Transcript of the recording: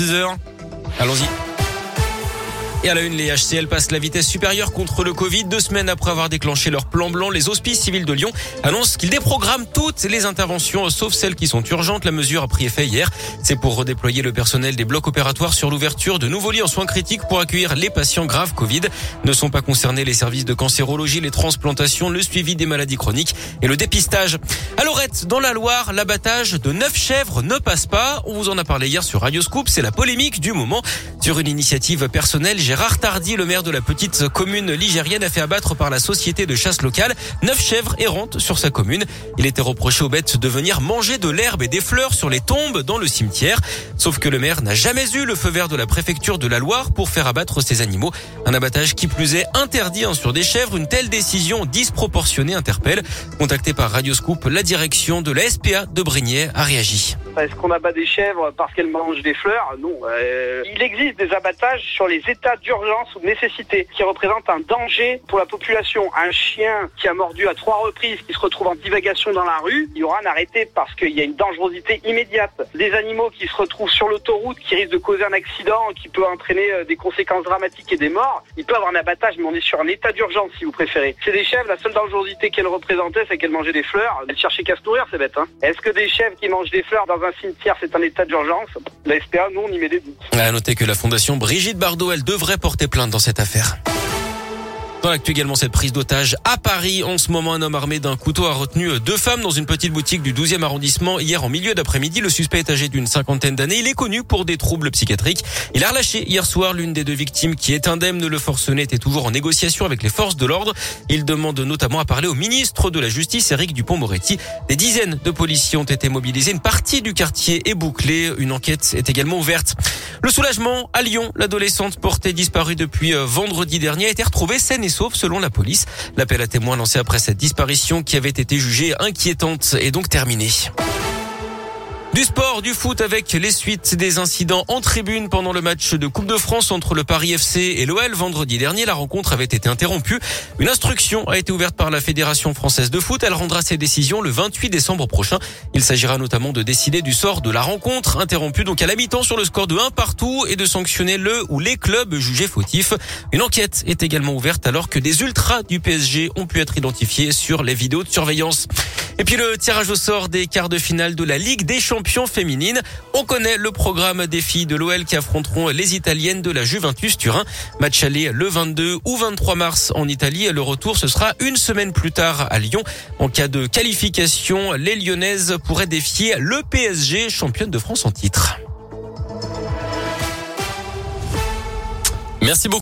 6h. Allons-y. Et à la une, les HCL passent la vitesse supérieure contre le Covid. Deux semaines après avoir déclenché leur plan blanc, les hospices civils de Lyon annoncent qu'ils déprogramment toutes les interventions, sauf celles qui sont urgentes. La mesure a pris effet hier. C'est pour redéployer le personnel des blocs opératoires sur l'ouverture de nouveaux lits en soins critiques pour accueillir les patients graves Covid. Ne sont pas concernés les services de cancérologie, les transplantations, le suivi des maladies chroniques et le dépistage. À Lorette, dans la Loire, l'abattage de neuf chèvres ne passe pas. On vous en a parlé hier sur Radio Scoop. C'est la polémique du moment. Sur une initiative personnelle, Gérard Tardy, le maire de la petite commune ligérienne, a fait abattre par la société de chasse locale neuf chèvres errantes sur sa commune. Il était reproché aux bêtes de venir manger de l'herbe et des fleurs sur les tombes dans le cimetière. Sauf que le maire n'a jamais eu le feu vert de la préfecture de la Loire pour faire abattre ces animaux. Un abattage qui plus est interdit hein, sur des chèvres. Une telle décision disproportionnée interpelle. Contacté par Radio Scoop, la direction de la SPA de Brignais a réagi. Est-ce qu'on abat des chèvres parce qu'elles mangent des fleurs Non. Euh, il existe des abattages sur les états d'urgence ou de nécessité qui représentent un danger pour la population. Un chien qui a mordu à trois reprises, qui se retrouve en divagation dans la rue, il y aura un arrêté parce qu'il y a une dangerosité immédiate. Des animaux qui se retrouvent sur l'autoroute, qui risquent de causer un accident, qui peut entraîner euh, des conséquences dramatiques et des morts, il peut avoir un abattage, mais on est sur un état d'urgence si vous préférez. C'est des chèvres, la seule dangerosité qu'elles représentaient, c'est qu'elles mangeaient des fleurs. Elles cherchaient qu'à se nourrir, c'est bête. Hein Est-ce que des chèvres qui mangent des fleurs dans un cimetière, c'est un état d'urgence La SPA, nous, on y met des doutes. À noter que la fondation Brigitte Bardot, elle devrait porter plainte dans cette affaire. Dans l'actu également, cette prise d'otage à Paris. En ce moment, un homme armé d'un couteau a retenu deux femmes dans une petite boutique du 12e arrondissement hier en milieu d'après-midi. Le suspect est âgé d'une cinquantaine d'années. Il est connu pour des troubles psychiatriques. Il a relâché hier soir l'une des deux victimes qui est indemne. Le forcené était toujours en négociation avec les forces de l'ordre. Il demande notamment à parler au ministre de la Justice, Éric Dupont-Moretti. Des dizaines de policiers ont été mobilisés. Une partie du quartier est bouclée. Une enquête est également ouverte. Le soulagement à Lyon. L'adolescente portée disparue depuis euh, vendredi dernier a été retrouvée saine et sauve selon la police. L'appel à témoins lancé après cette disparition qui avait été jugée inquiétante est donc terminé. Du sport, du foot avec les suites des incidents en tribune pendant le match de Coupe de France entre le Paris FC et l'OL vendredi dernier. La rencontre avait été interrompue. Une instruction a été ouverte par la Fédération française de foot. Elle rendra ses décisions le 28 décembre prochain. Il s'agira notamment de décider du sort de la rencontre interrompue donc à la mi-temps sur le score de 1 partout et de sanctionner le ou les clubs jugés fautifs. Une enquête est également ouverte alors que des ultras du PSG ont pu être identifiés sur les vidéos de surveillance. Et puis le tirage au sort des quarts de finale de la Ligue des champions féminines. On connaît le programme des filles de l'OL qui affronteront les Italiennes de la Juventus Turin. Match aller le 22 ou 23 mars en Italie. Le retour, ce sera une semaine plus tard à Lyon. En cas de qualification, les Lyonnaises pourraient défier le PSG, championne de France en titre. Merci beaucoup.